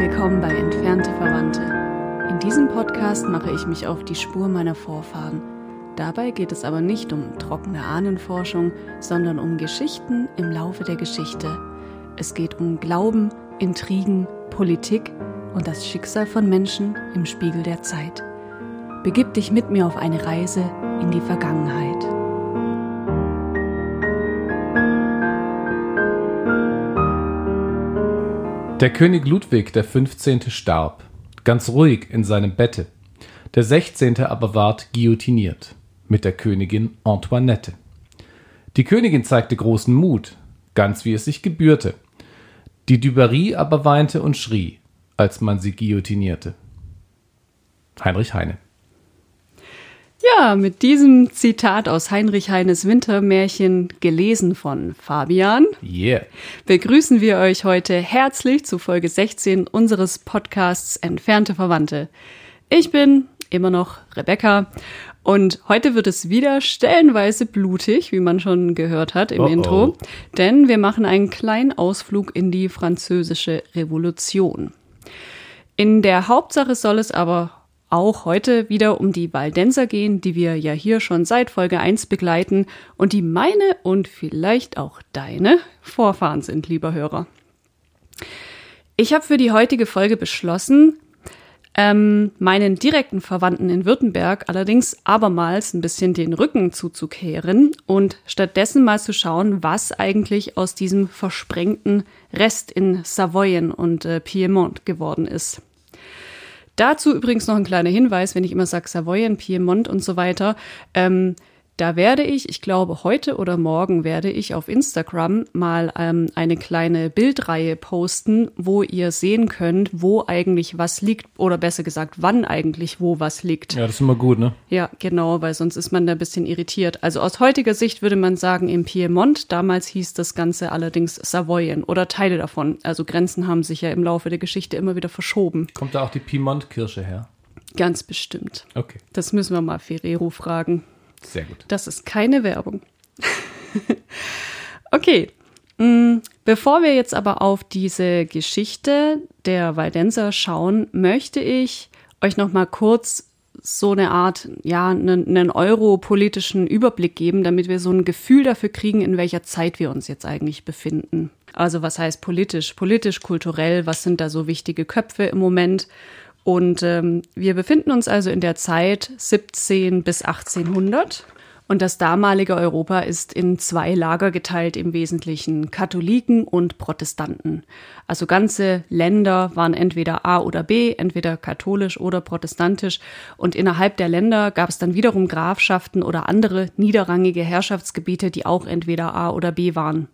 Willkommen bei Entfernte Verwandte. In diesem Podcast mache ich mich auf die Spur meiner Vorfahren. Dabei geht es aber nicht um trockene Ahnenforschung, sondern um Geschichten im Laufe der Geschichte. Es geht um Glauben, Intrigen, Politik und das Schicksal von Menschen im Spiegel der Zeit. Begib dich mit mir auf eine Reise in die Vergangenheit. Der König Ludwig der 15. starb, ganz ruhig in seinem Bette. Der 16. aber ward guillotiniert, mit der Königin Antoinette. Die Königin zeigte großen Mut, ganz wie es sich gebührte. Die Dubarry aber weinte und schrie, als man sie guillotinierte. Heinrich Heine ja, mit diesem Zitat aus Heinrich Heines Wintermärchen, gelesen von Fabian, yeah. begrüßen wir euch heute herzlich zu Folge 16 unseres Podcasts Entfernte Verwandte. Ich bin immer noch Rebecca und heute wird es wieder stellenweise blutig, wie man schon gehört hat im oh oh. Intro, denn wir machen einen kleinen Ausflug in die französische Revolution. In der Hauptsache soll es aber auch heute wieder um die Waldenser gehen, die wir ja hier schon seit Folge 1 begleiten und die meine und vielleicht auch deine Vorfahren sind, lieber Hörer. Ich habe für die heutige Folge beschlossen, ähm, meinen direkten Verwandten in Württemberg allerdings abermals ein bisschen den Rücken zuzukehren und stattdessen mal zu schauen, was eigentlich aus diesem versprengten Rest in Savoyen und äh, Piemont geworden ist. Dazu übrigens noch ein kleiner Hinweis, wenn ich immer sage Savoyen, Piemont und so weiter. Ähm, da werde ich, ich glaube heute oder morgen werde ich auf Instagram mal ähm, eine kleine Bildreihe posten, wo ihr sehen könnt, wo eigentlich was liegt oder besser gesagt, wann eigentlich wo was liegt. Ja, das ist immer gut, ne? Ja, genau, weil sonst ist man da ein bisschen irritiert. Also aus heutiger Sicht würde man sagen im Piemont. Damals hieß das Ganze allerdings Savoyen oder Teile davon. Also Grenzen haben sich ja im Laufe der Geschichte immer wieder verschoben. Kommt da auch die Piemont-Kirsche her? Ganz bestimmt. Okay. Das müssen wir mal Ferrero fragen. Sehr gut. Das ist keine Werbung. okay. Mm, bevor wir jetzt aber auf diese Geschichte der Waldenser schauen, möchte ich euch noch mal kurz so eine Art, ja, einen, einen europolitischen Überblick geben, damit wir so ein Gefühl dafür kriegen, in welcher Zeit wir uns jetzt eigentlich befinden. Also was heißt politisch, politisch, kulturell, was sind da so wichtige Köpfe im Moment und ähm, wir befinden uns also in der Zeit 17 bis 1800. Und das damalige Europa ist in zwei Lager geteilt, im Wesentlichen Katholiken und Protestanten. Also ganze Länder waren entweder A oder B, entweder katholisch oder protestantisch. Und innerhalb der Länder gab es dann wiederum Grafschaften oder andere niederrangige Herrschaftsgebiete, die auch entweder A oder B waren.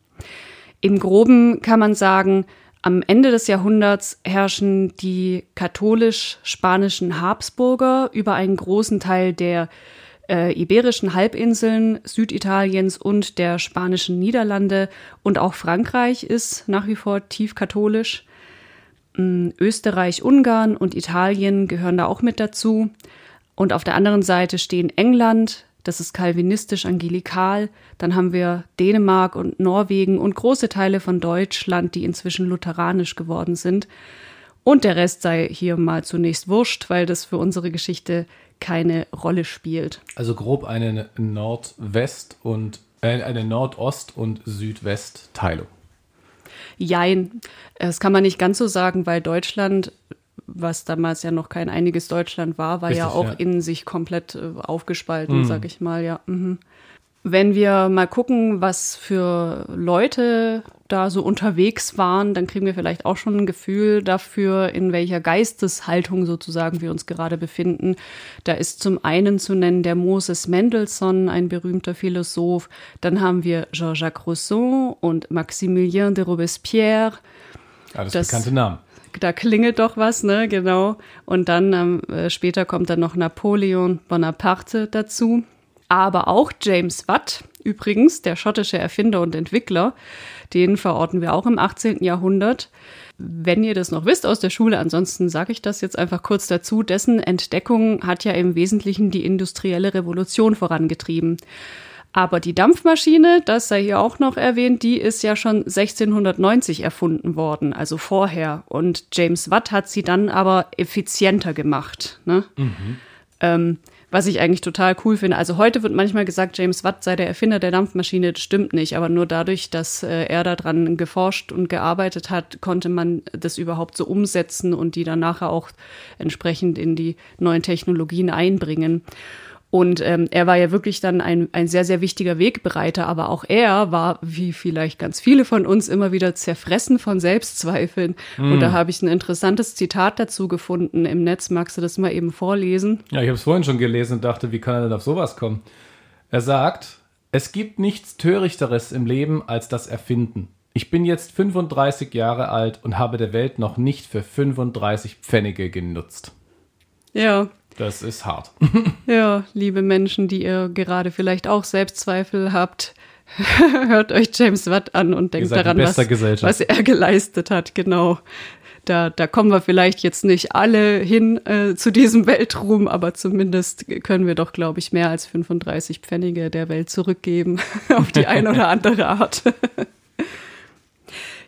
Im groben kann man sagen, am Ende des Jahrhunderts herrschen die katholisch-spanischen Habsburger über einen großen Teil der äh, iberischen Halbinseln, Süditaliens und der spanischen Niederlande und auch Frankreich ist nach wie vor tief katholisch. Ähm, Österreich, Ungarn und Italien gehören da auch mit dazu. Und auf der anderen Seite stehen England, das ist kalvinistisch-angelikal. Dann haben wir Dänemark und Norwegen und große Teile von Deutschland, die inzwischen lutheranisch geworden sind. Und der Rest sei hier mal zunächst wurscht, weil das für unsere Geschichte keine Rolle spielt. Also grob eine Nordwest- und äh, eine Nordost- und Südwest-Teilung. Jein, das kann man nicht ganz so sagen, weil Deutschland was damals ja noch kein einiges Deutschland war, war Richtig, ja auch ja. in sich komplett äh, aufgespalten, mhm. sag ich mal, ja. Mhm. Wenn wir mal gucken, was für Leute da so unterwegs waren, dann kriegen wir vielleicht auch schon ein Gefühl dafür, in welcher Geisteshaltung sozusagen wir uns gerade befinden. Da ist zum einen zu nennen der Moses Mendelssohn, ein berühmter Philosoph. Dann haben wir Jean-Jacques Rousseau und Maximilien de Robespierre. Alles das, bekannte Namen da klingelt doch was, ne, genau. Und dann ähm, äh, später kommt dann noch Napoleon Bonaparte dazu. Aber auch James Watt, übrigens, der schottische Erfinder und Entwickler, den verorten wir auch im 18. Jahrhundert. Wenn ihr das noch wisst aus der Schule, ansonsten sage ich das jetzt einfach kurz dazu, dessen Entdeckung hat ja im Wesentlichen die industrielle Revolution vorangetrieben. Aber die Dampfmaschine, das sei hier auch noch erwähnt, die ist ja schon 1690 erfunden worden, also vorher. Und James Watt hat sie dann aber effizienter gemacht. Ne? Mhm. Ähm, was ich eigentlich total cool finde. Also heute wird manchmal gesagt, James Watt sei der Erfinder der Dampfmaschine. Das stimmt nicht, aber nur dadurch, dass äh, er daran geforscht und gearbeitet hat, konnte man das überhaupt so umsetzen und die dann nachher auch entsprechend in die neuen Technologien einbringen. Und ähm, er war ja wirklich dann ein, ein sehr, sehr wichtiger Wegbereiter, aber auch er war, wie vielleicht ganz viele von uns, immer wieder zerfressen von Selbstzweifeln. Mm. Und da habe ich ein interessantes Zitat dazu gefunden im Netz. Magst du das mal eben vorlesen? Ja, ich habe es vorhin schon gelesen und dachte, wie kann er denn auf sowas kommen? Er sagt, es gibt nichts Törichteres im Leben als das Erfinden. Ich bin jetzt 35 Jahre alt und habe der Welt noch nicht für 35 Pfennige genutzt. Ja, das ist hart. ja, liebe Menschen, die ihr gerade vielleicht auch Selbstzweifel habt, hört euch James Watt an und denkt daran, was, was, er geleistet hat. Genau. Da, da kommen wir vielleicht jetzt nicht alle hin äh, zu diesem Weltruhm, aber zumindest können wir doch, glaube ich, mehr als 35 Pfennige der Welt zurückgeben, auf die eine oder andere Art.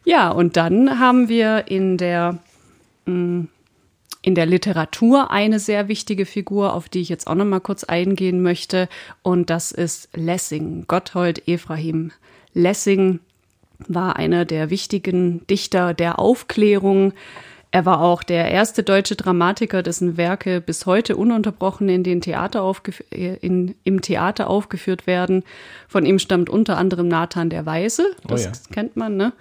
ja, und dann haben wir in der mh, mm, in der Literatur eine sehr wichtige Figur, auf die ich jetzt auch noch mal kurz eingehen möchte, und das ist Lessing, Gotthold Ephraim. Lessing war einer der wichtigen Dichter der Aufklärung. Er war auch der erste deutsche Dramatiker, dessen Werke bis heute ununterbrochen in den Theater in, im Theater aufgeführt werden. Von ihm stammt unter anderem Nathan der Weise, das oh ja. kennt man, ne?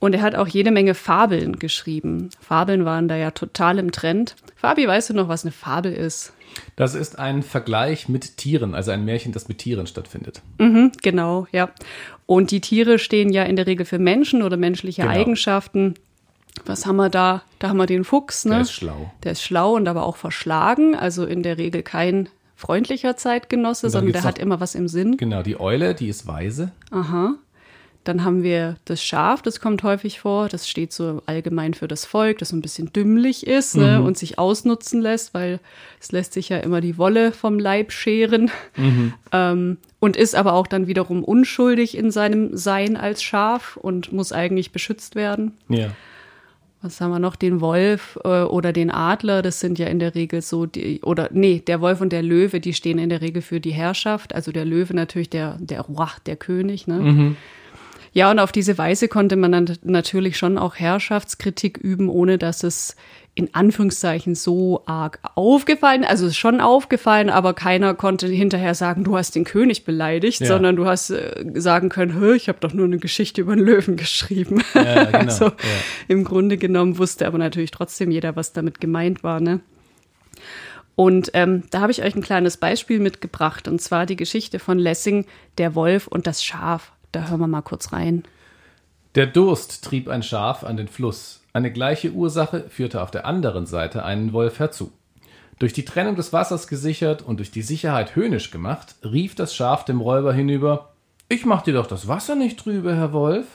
Und er hat auch jede Menge Fabeln geschrieben. Fabeln waren da ja total im Trend. Fabi, weißt du noch, was eine Fabel ist? Das ist ein Vergleich mit Tieren, also ein Märchen, das mit Tieren stattfindet. Mhm, genau, ja. Und die Tiere stehen ja in der Regel für Menschen oder menschliche genau. Eigenschaften. Was haben wir da? Da haben wir den Fuchs, ne? Der ist schlau. Der ist schlau und aber auch verschlagen, also in der Regel kein freundlicher Zeitgenosse, sondern der hat immer was im Sinn. Genau, die Eule, die ist weise. Aha. Dann haben wir das Schaf, das kommt häufig vor. Das steht so allgemein für das Volk, das so ein bisschen dümmlich ist ne, mhm. und sich ausnutzen lässt, weil es lässt sich ja immer die Wolle vom Leib scheren. Mhm. Ähm, und ist aber auch dann wiederum unschuldig in seinem Sein als Schaf und muss eigentlich beschützt werden. Ja. Was haben wir noch? Den Wolf äh, oder den Adler, das sind ja in der Regel so die, oder nee, der Wolf und der Löwe, die stehen in der Regel für die Herrschaft. Also der Löwe natürlich der, der Roi, der König, ne? Mhm. Ja, und auf diese Weise konnte man dann natürlich schon auch Herrschaftskritik üben, ohne dass es in Anführungszeichen so arg aufgefallen, also es ist schon aufgefallen, aber keiner konnte hinterher sagen, du hast den König beleidigt, ja. sondern du hast äh, sagen können, ich habe doch nur eine Geschichte über einen Löwen geschrieben. Ja, genau. also ja. im Grunde genommen wusste aber natürlich trotzdem jeder, was damit gemeint war, ne? Und ähm, da habe ich euch ein kleines Beispiel mitgebracht, und zwar die Geschichte von Lessing, der Wolf und das Schaf. Da hören wir mal kurz rein. Der Durst trieb ein Schaf an den Fluss. Eine gleiche Ursache führte auf der anderen Seite einen Wolf herzu. Durch die Trennung des Wassers gesichert und durch die Sicherheit höhnisch gemacht, rief das Schaf dem Räuber hinüber Ich mach dir doch das Wasser nicht trübe, Herr Wolf.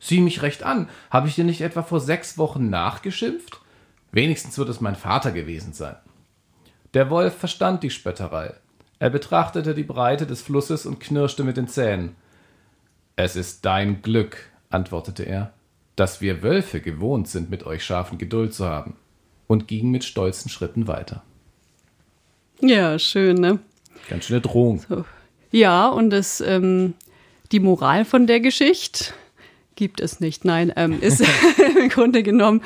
Sieh mich recht an. Habe ich dir nicht etwa vor sechs Wochen nachgeschimpft? Wenigstens wird es mein Vater gewesen sein. Der Wolf verstand die Spötterei. Er betrachtete die Breite des Flusses und knirschte mit den Zähnen. Es ist dein Glück, antwortete er, dass wir Wölfe gewohnt sind, mit euch Schafen Geduld zu haben, und ging mit stolzen Schritten weiter. Ja, schön, ne? Ganz schöne Drohung. So. Ja, und das, ähm, die Moral von der Geschichte gibt es nicht. Nein, ähm, ist im Grunde genommen,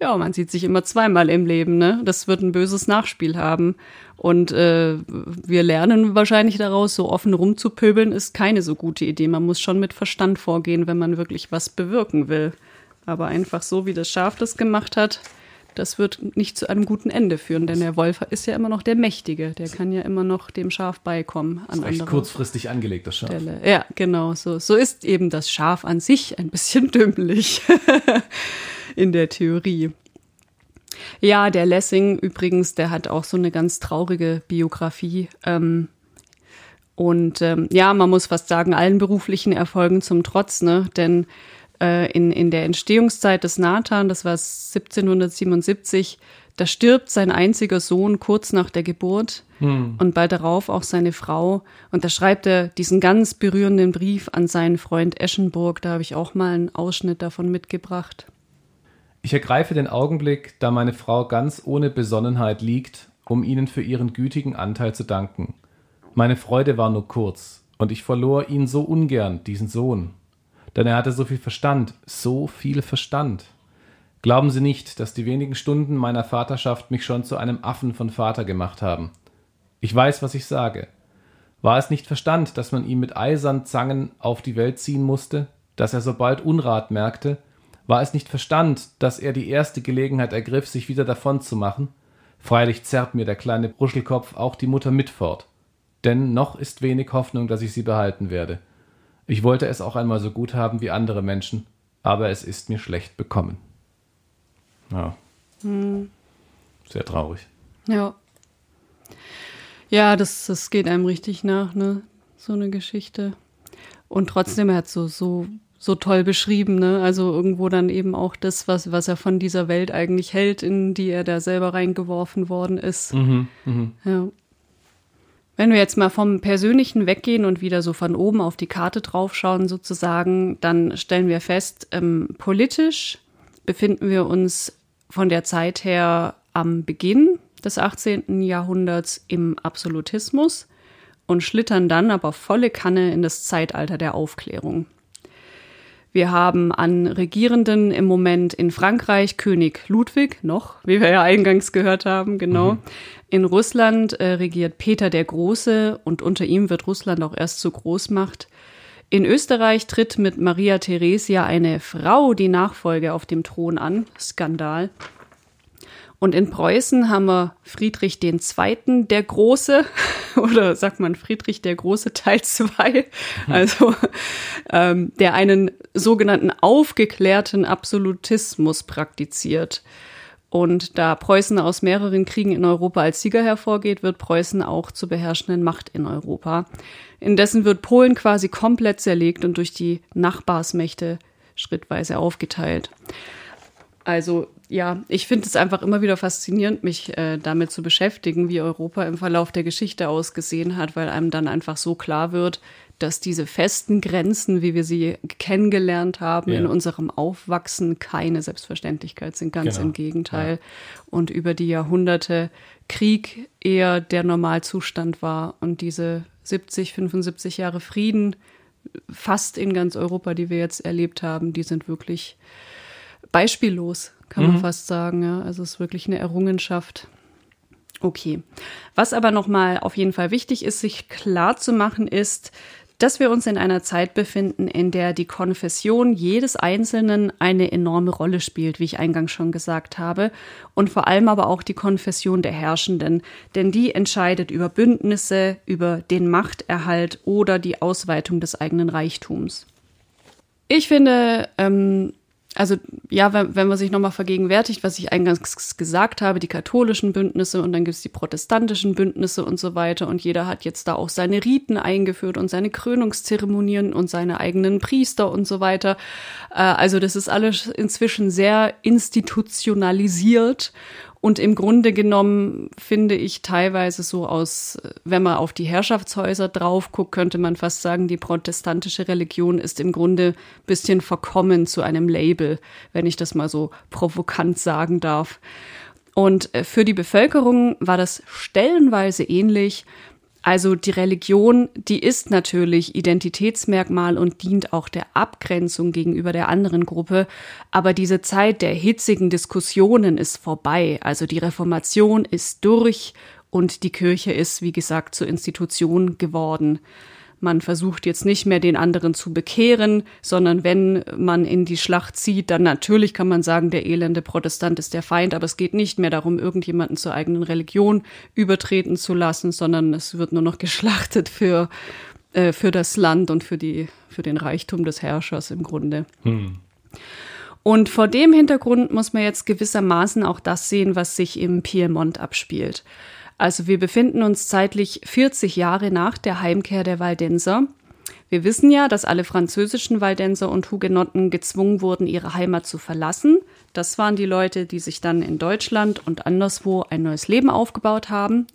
ja, man sieht sich immer zweimal im Leben, ne? Das wird ein böses Nachspiel haben. Und äh, wir lernen wahrscheinlich daraus, so offen rumzupöbeln ist keine so gute Idee. Man muss schon mit Verstand vorgehen, wenn man wirklich was bewirken will. Aber einfach so, wie das Schaf das gemacht hat, das wird nicht zu einem guten Ende führen, denn der Wolf ist ja immer noch der Mächtige. Der kann ja immer noch dem Schaf beikommen. An das ist recht kurzfristig angelegt, das Schaf. Stelle. Ja, genau. So, so ist eben das Schaf an sich ein bisschen dümmlich in der Theorie. Ja, der Lessing übrigens, der hat auch so eine ganz traurige Biografie. Ähm, und ähm, ja, man muss fast sagen, allen beruflichen Erfolgen zum Trotz, ne? Denn äh, in, in der Entstehungszeit des Nathan, das war 1777, Da stirbt sein einziger Sohn kurz nach der Geburt hm. und bald darauf auch seine Frau. Und da schreibt er diesen ganz berührenden Brief an seinen Freund Eschenburg. Da habe ich auch mal einen Ausschnitt davon mitgebracht. Ich ergreife den Augenblick, da meine Frau ganz ohne Besonnenheit liegt, um ihnen für ihren gütigen Anteil zu danken. Meine Freude war nur kurz, und ich verlor ihn so ungern, diesen Sohn. Denn er hatte so viel Verstand, so viel Verstand. Glauben Sie nicht, dass die wenigen Stunden meiner Vaterschaft mich schon zu einem Affen von Vater gemacht haben. Ich weiß, was ich sage. War es nicht Verstand, dass man ihn mit eisern Zangen auf die Welt ziehen musste, dass er sobald Unrat merkte? War es nicht Verstand, dass er die erste Gelegenheit ergriff, sich wieder davon zu machen? Freilich zerrt mir der kleine Bruschelkopf auch die Mutter mit fort. Denn noch ist wenig Hoffnung, dass ich sie behalten werde. Ich wollte es auch einmal so gut haben wie andere Menschen, aber es ist mir schlecht bekommen. Ja. Hm. Sehr traurig. Ja. Ja, das, das geht einem richtig nach, ne? So eine Geschichte. Und trotzdem, er hat so, so, so toll beschrieben, ne? Also irgendwo dann eben auch das, was, was er von dieser Welt eigentlich hält, in die er da selber reingeworfen worden ist. Mhm, mh. Ja. Wenn wir jetzt mal vom Persönlichen weggehen und wieder so von oben auf die Karte draufschauen, sozusagen, dann stellen wir fest, ähm, politisch befinden wir uns von der Zeit her am Beginn des 18. Jahrhunderts im Absolutismus und schlittern dann aber volle Kanne in das Zeitalter der Aufklärung. Wir haben an Regierenden im Moment in Frankreich König Ludwig, noch, wie wir ja eingangs gehört haben, genau. Mhm. In Russland äh, regiert Peter der Große und unter ihm wird Russland auch erst zur Großmacht. In Österreich tritt mit Maria Theresia eine Frau die Nachfolge auf dem Thron an. Skandal. Und in Preußen haben wir Friedrich II. der Große, oder sagt man Friedrich der Große Teil 2, also ähm, der einen sogenannten aufgeklärten Absolutismus praktiziert. Und da Preußen aus mehreren Kriegen in Europa als Sieger hervorgeht, wird Preußen auch zur beherrschenden Macht in Europa. Indessen wird Polen quasi komplett zerlegt und durch die Nachbarsmächte schrittweise aufgeteilt. Also ja, ich finde es einfach immer wieder faszinierend, mich äh, damit zu beschäftigen, wie Europa im Verlauf der Geschichte ausgesehen hat, weil einem dann einfach so klar wird, dass diese festen Grenzen, wie wir sie kennengelernt haben ja. in unserem Aufwachsen, keine Selbstverständlichkeit sind, ganz genau. im Gegenteil. Ja. Und über die Jahrhunderte Krieg eher der Normalzustand war und diese 70, 75 Jahre Frieden fast in ganz Europa, die wir jetzt erlebt haben, die sind wirklich beispiellos, kann mhm. man fast sagen. Ja. Also es ist wirklich eine Errungenschaft. Okay. Was aber nochmal auf jeden Fall wichtig ist, sich klar zu machen, ist, dass wir uns in einer Zeit befinden, in der die Konfession jedes Einzelnen eine enorme Rolle spielt, wie ich eingangs schon gesagt habe, und vor allem aber auch die Konfession der Herrschenden, denn die entscheidet über Bündnisse, über den Machterhalt oder die Ausweitung des eigenen Reichtums. Ich finde, ähm, also ja, wenn, wenn man sich nochmal vergegenwärtigt, was ich eingangs gesagt habe, die katholischen Bündnisse und dann gibt es die protestantischen Bündnisse und so weiter und jeder hat jetzt da auch seine Riten eingeführt und seine Krönungszeremonien und seine eigenen Priester und so weiter. Äh, also das ist alles inzwischen sehr institutionalisiert und im Grunde genommen finde ich teilweise so aus, wenn man auf die Herrschaftshäuser drauf guckt, könnte man fast sagen, die protestantische Religion ist im Grunde bisschen verkommen zu einem Label, wenn ich das mal so provokant sagen darf. Und äh, für die Bevölkerung war das stellenweise ähnlich. Also die Religion, die ist natürlich Identitätsmerkmal und dient auch der Abgrenzung gegenüber der anderen Gruppe, aber diese Zeit der hitzigen Diskussionen ist vorbei. Also die Reformation ist durch und die Kirche ist, wie gesagt, zur Institution geworden. Man versucht jetzt nicht mehr den anderen zu bekehren, sondern wenn man in die Schlacht zieht, dann natürlich kann man sagen, der elende Protestant ist der Feind, aber es geht nicht mehr darum, irgendjemanden zur eigenen Religion übertreten zu lassen, sondern es wird nur noch geschlachtet für, äh, für das Land und für, die, für den Reichtum des Herrschers im Grunde. Hm. Und vor dem Hintergrund muss man jetzt gewissermaßen auch das sehen, was sich im Piemont abspielt. Also wir befinden uns zeitlich 40 Jahre nach der Heimkehr der Waldenser. Wir wissen ja, dass alle französischen Waldenser und Hugenotten gezwungen wurden, ihre Heimat zu verlassen. Das waren die Leute, die sich dann in Deutschland und anderswo ein neues Leben aufgebaut haben.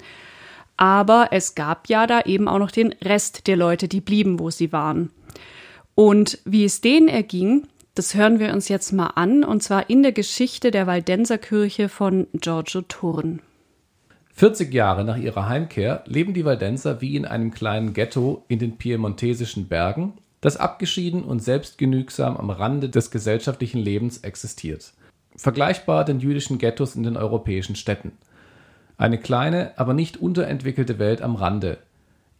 Aber es gab ja da eben auch noch den Rest der Leute, die blieben, wo sie waren. Und wie es denen erging, das hören wir uns jetzt mal an, und zwar in der Geschichte der Waldenserkirche von Giorgio Turn. 40 Jahre nach ihrer Heimkehr leben die Waldenser wie in einem kleinen Ghetto in den piemontesischen Bergen, das abgeschieden und selbstgenügsam am Rande des gesellschaftlichen Lebens existiert. Vergleichbar den jüdischen Ghettos in den europäischen Städten. Eine kleine, aber nicht unterentwickelte Welt am Rande.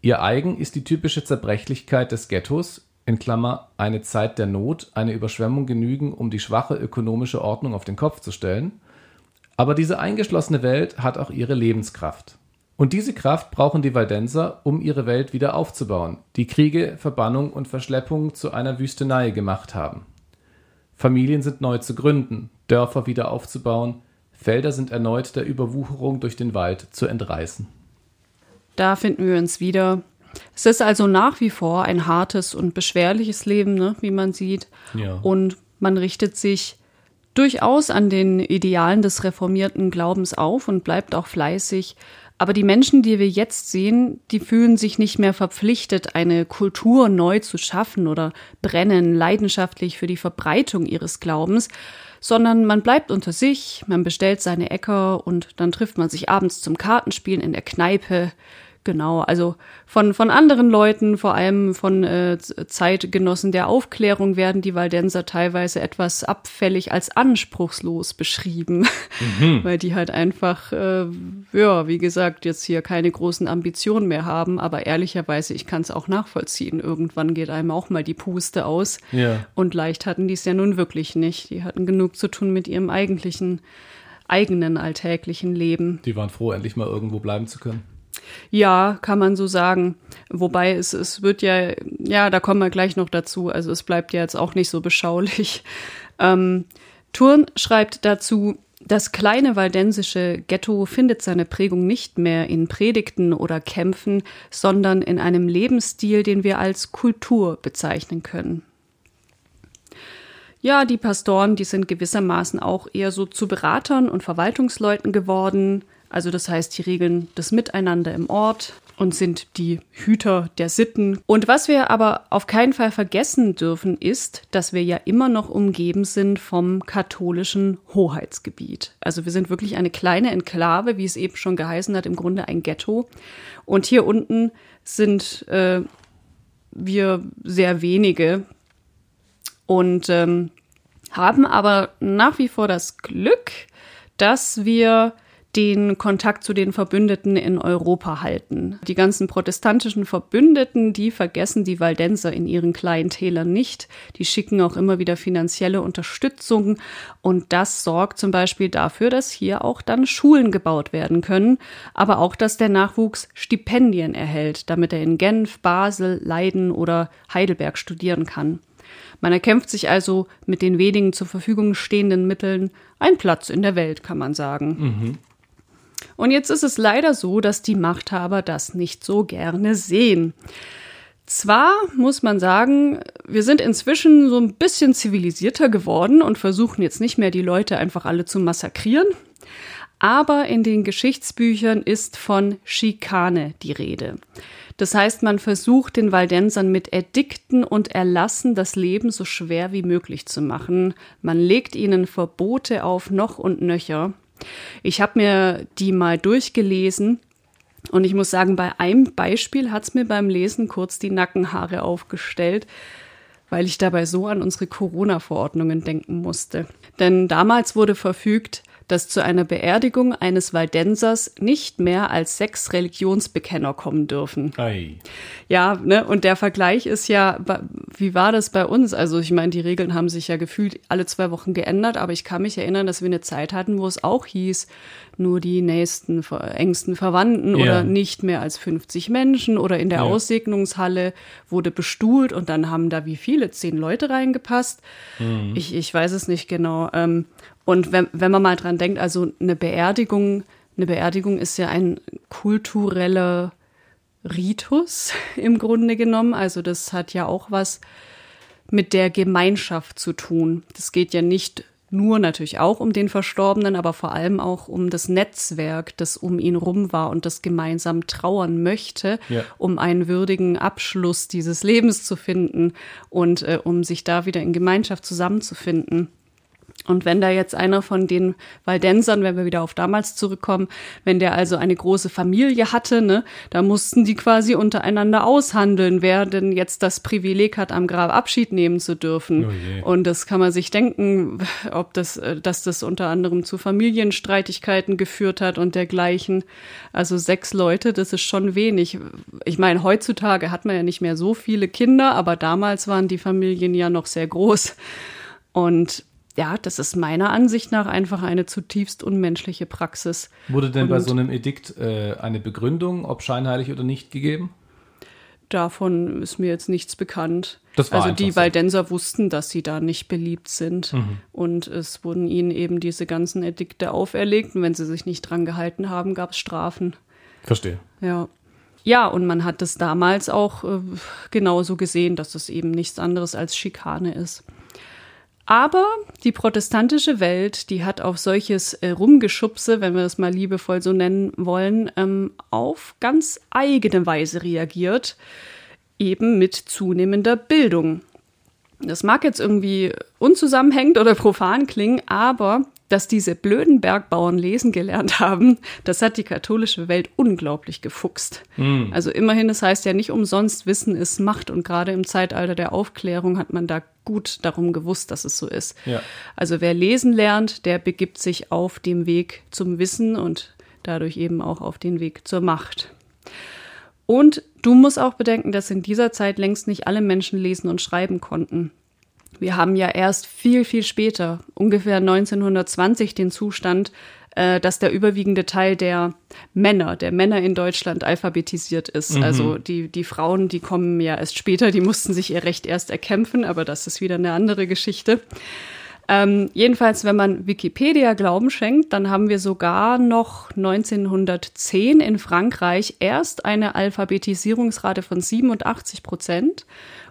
Ihr eigen ist die typische Zerbrechlichkeit des Ghettos, in Klammer, eine Zeit der Not, eine Überschwemmung genügen, um die schwache ökonomische Ordnung auf den Kopf zu stellen. Aber diese eingeschlossene Welt hat auch ihre Lebenskraft. Und diese Kraft brauchen die Waldenser, um ihre Welt wieder aufzubauen, die Kriege, Verbannung und Verschleppung zu einer Wüstenei gemacht haben. Familien sind neu zu gründen, Dörfer wieder aufzubauen, Felder sind erneut der Überwucherung durch den Wald zu entreißen. Da finden wir uns wieder. Es ist also nach wie vor ein hartes und beschwerliches Leben, ne, wie man sieht. Ja. Und man richtet sich durchaus an den Idealen des reformierten Glaubens auf und bleibt auch fleißig. Aber die Menschen, die wir jetzt sehen, die fühlen sich nicht mehr verpflichtet, eine Kultur neu zu schaffen oder brennen leidenschaftlich für die Verbreitung ihres Glaubens, sondern man bleibt unter sich, man bestellt seine Äcker und dann trifft man sich abends zum Kartenspielen in der Kneipe, Genau, also von, von anderen Leuten, vor allem von äh, Zeitgenossen der Aufklärung, werden die Waldenser teilweise etwas abfällig als anspruchslos beschrieben, mhm. weil die halt einfach, äh, ja, wie gesagt, jetzt hier keine großen Ambitionen mehr haben. Aber ehrlicherweise, ich kann es auch nachvollziehen. Irgendwann geht einem auch mal die Puste aus. Ja. Und leicht hatten die es ja nun wirklich nicht. Die hatten genug zu tun mit ihrem eigentlichen, eigenen alltäglichen Leben. Die waren froh, endlich mal irgendwo bleiben zu können. Ja, kann man so sagen. Wobei es, es wird ja, ja, da kommen wir gleich noch dazu. Also es bleibt ja jetzt auch nicht so beschaulich. Ähm, Thurn schreibt dazu, das kleine waldensische Ghetto findet seine Prägung nicht mehr in Predigten oder Kämpfen, sondern in einem Lebensstil, den wir als Kultur bezeichnen können. Ja, die Pastoren, die sind gewissermaßen auch eher so zu Beratern und Verwaltungsleuten geworden, also das heißt, die regeln das Miteinander im Ort und sind die Hüter der Sitten. Und was wir aber auf keinen Fall vergessen dürfen, ist, dass wir ja immer noch umgeben sind vom katholischen Hoheitsgebiet. Also wir sind wirklich eine kleine Enklave, wie es eben schon geheißen hat, im Grunde ein Ghetto. Und hier unten sind äh, wir sehr wenige und ähm, haben aber nach wie vor das Glück, dass wir den Kontakt zu den Verbündeten in Europa halten. Die ganzen protestantischen Verbündeten, die vergessen die Waldenser in ihren kleinen Tälern nicht. Die schicken auch immer wieder finanzielle Unterstützung und das sorgt zum Beispiel dafür, dass hier auch dann Schulen gebaut werden können, aber auch, dass der Nachwuchs Stipendien erhält, damit er in Genf, Basel, Leiden oder Heidelberg studieren kann. Man erkämpft sich also mit den wenigen zur Verfügung stehenden Mitteln einen Platz in der Welt, kann man sagen. Mhm. Und jetzt ist es leider so, dass die Machthaber das nicht so gerne sehen. Zwar muss man sagen, wir sind inzwischen so ein bisschen zivilisierter geworden und versuchen jetzt nicht mehr die Leute einfach alle zu massakrieren, aber in den Geschichtsbüchern ist von Schikane die Rede. Das heißt, man versucht den Waldensern mit Edikten und Erlassen das Leben so schwer wie möglich zu machen. Man legt ihnen Verbote auf noch und nöcher. Ich habe mir die mal durchgelesen und ich muss sagen, bei einem Beispiel hat es mir beim Lesen kurz die Nackenhaare aufgestellt, weil ich dabei so an unsere Corona-Verordnungen denken musste. Denn damals wurde verfügt, dass zu einer Beerdigung eines Waldensers nicht mehr als sechs Religionsbekenner kommen dürfen. Ei. Ja, ne, und der Vergleich ist ja, wie war das bei uns? Also ich meine, die Regeln haben sich ja gefühlt alle zwei Wochen geändert, aber ich kann mich erinnern, dass wir eine Zeit hatten, wo es auch hieß, nur die nächsten, engsten Verwandten ja. oder nicht mehr als 50 Menschen oder in der ja. Aussegnungshalle wurde bestuhlt und dann haben da wie viele, zehn Leute reingepasst. Mhm. Ich, ich weiß es nicht genau. Ähm, und wenn, wenn man mal dran denkt, also eine Beerdigung, eine Beerdigung ist ja ein kultureller Ritus im Grunde genommen. Also das hat ja auch was mit der Gemeinschaft zu tun. Das geht ja nicht nur natürlich auch um den Verstorbenen, aber vor allem auch um das Netzwerk, das um ihn rum war und das gemeinsam trauern möchte, ja. um einen würdigen Abschluss dieses Lebens zu finden und äh, um sich da wieder in Gemeinschaft zusammenzufinden. Und wenn da jetzt einer von den Waldensern, wenn wir wieder auf damals zurückkommen, wenn der also eine große Familie hatte, ne, da mussten die quasi untereinander aushandeln, wer denn jetzt das Privileg hat, am Grab Abschied nehmen zu dürfen. Oh und das kann man sich denken, ob das, äh, dass das unter anderem zu Familienstreitigkeiten geführt hat und dergleichen. Also sechs Leute, das ist schon wenig. Ich meine, heutzutage hat man ja nicht mehr so viele Kinder, aber damals waren die Familien ja noch sehr groß. Und ja, das ist meiner Ansicht nach einfach eine zutiefst unmenschliche Praxis. Wurde denn Und bei so einem Edikt äh, eine Begründung, ob scheinheilig oder nicht, gegeben? Davon ist mir jetzt nichts bekannt. Also die so. Waldenser wussten, dass sie da nicht beliebt sind. Mhm. Und es wurden ihnen eben diese ganzen Edikte auferlegt. Und wenn sie sich nicht dran gehalten haben, gab es Strafen. Verstehe. Ja. Ja, und man hat es damals auch äh, genauso gesehen, dass es eben nichts anderes als Schikane ist. Aber die protestantische Welt, die hat auf solches äh, Rumgeschubse, wenn wir das mal liebevoll so nennen wollen, ähm, auf ganz eigene Weise reagiert, eben mit zunehmender Bildung. Das mag jetzt irgendwie unzusammenhängend oder profan klingen, aber dass diese blöden Bergbauern lesen gelernt haben, das hat die katholische Welt unglaublich gefuchst. Mm. Also immerhin, es das heißt ja nicht umsonst, Wissen ist Macht und gerade im Zeitalter der Aufklärung hat man da gut darum gewusst, dass es so ist. Ja. Also wer lesen lernt, der begibt sich auf dem Weg zum Wissen und dadurch eben auch auf den Weg zur Macht. Und du musst auch bedenken, dass in dieser Zeit längst nicht alle Menschen lesen und schreiben konnten. Wir haben ja erst viel, viel später, ungefähr 1920, den Zustand, äh, dass der überwiegende Teil der Männer, der Männer in Deutschland alphabetisiert ist. Mhm. Also die, die Frauen, die kommen ja erst später, die mussten sich ihr Recht erst erkämpfen, aber das ist wieder eine andere Geschichte. Ähm, jedenfalls, wenn man Wikipedia Glauben schenkt, dann haben wir sogar noch 1910 in Frankreich erst eine Alphabetisierungsrate von 87 Prozent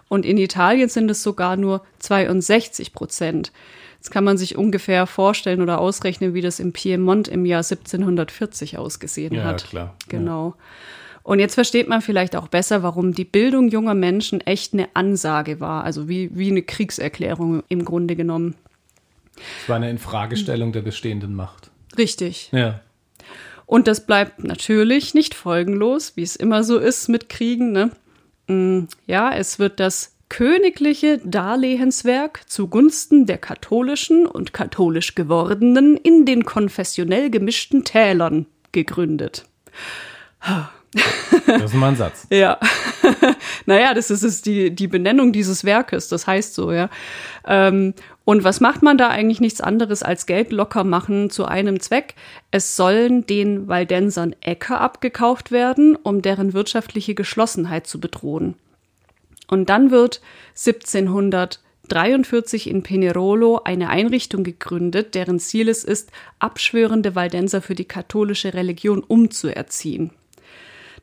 und in Italien sind es sogar nur 62 Prozent. Jetzt kann man sich ungefähr vorstellen oder ausrechnen, wie das im Piemont im Jahr 1740 ausgesehen ja, hat. Ja, klar. Genau. Ja. Und jetzt versteht man vielleicht auch besser, warum die Bildung junger Menschen echt eine Ansage war, also wie, wie eine Kriegserklärung im Grunde genommen. Es war eine Infragestellung der bestehenden Macht. Richtig. Ja. Und das bleibt natürlich nicht folgenlos, wie es immer so ist mit Kriegen. Ne? Mm, ja, es wird das königliche Darlehenswerk zugunsten der katholischen und katholisch gewordenen in den konfessionell gemischten Tälern gegründet. Das ist mal ein Satz. ja. naja, das ist, ist die, die Benennung dieses Werkes, das heißt so, ja. Ähm, und was macht man da eigentlich nichts anderes als Geld locker machen zu einem Zweck? Es sollen den Waldensern Äcker abgekauft werden, um deren wirtschaftliche Geschlossenheit zu bedrohen. Und dann wird 1743 in Pinerolo eine Einrichtung gegründet, deren Ziel es ist, abschwörende Waldenser für die katholische Religion umzuerziehen.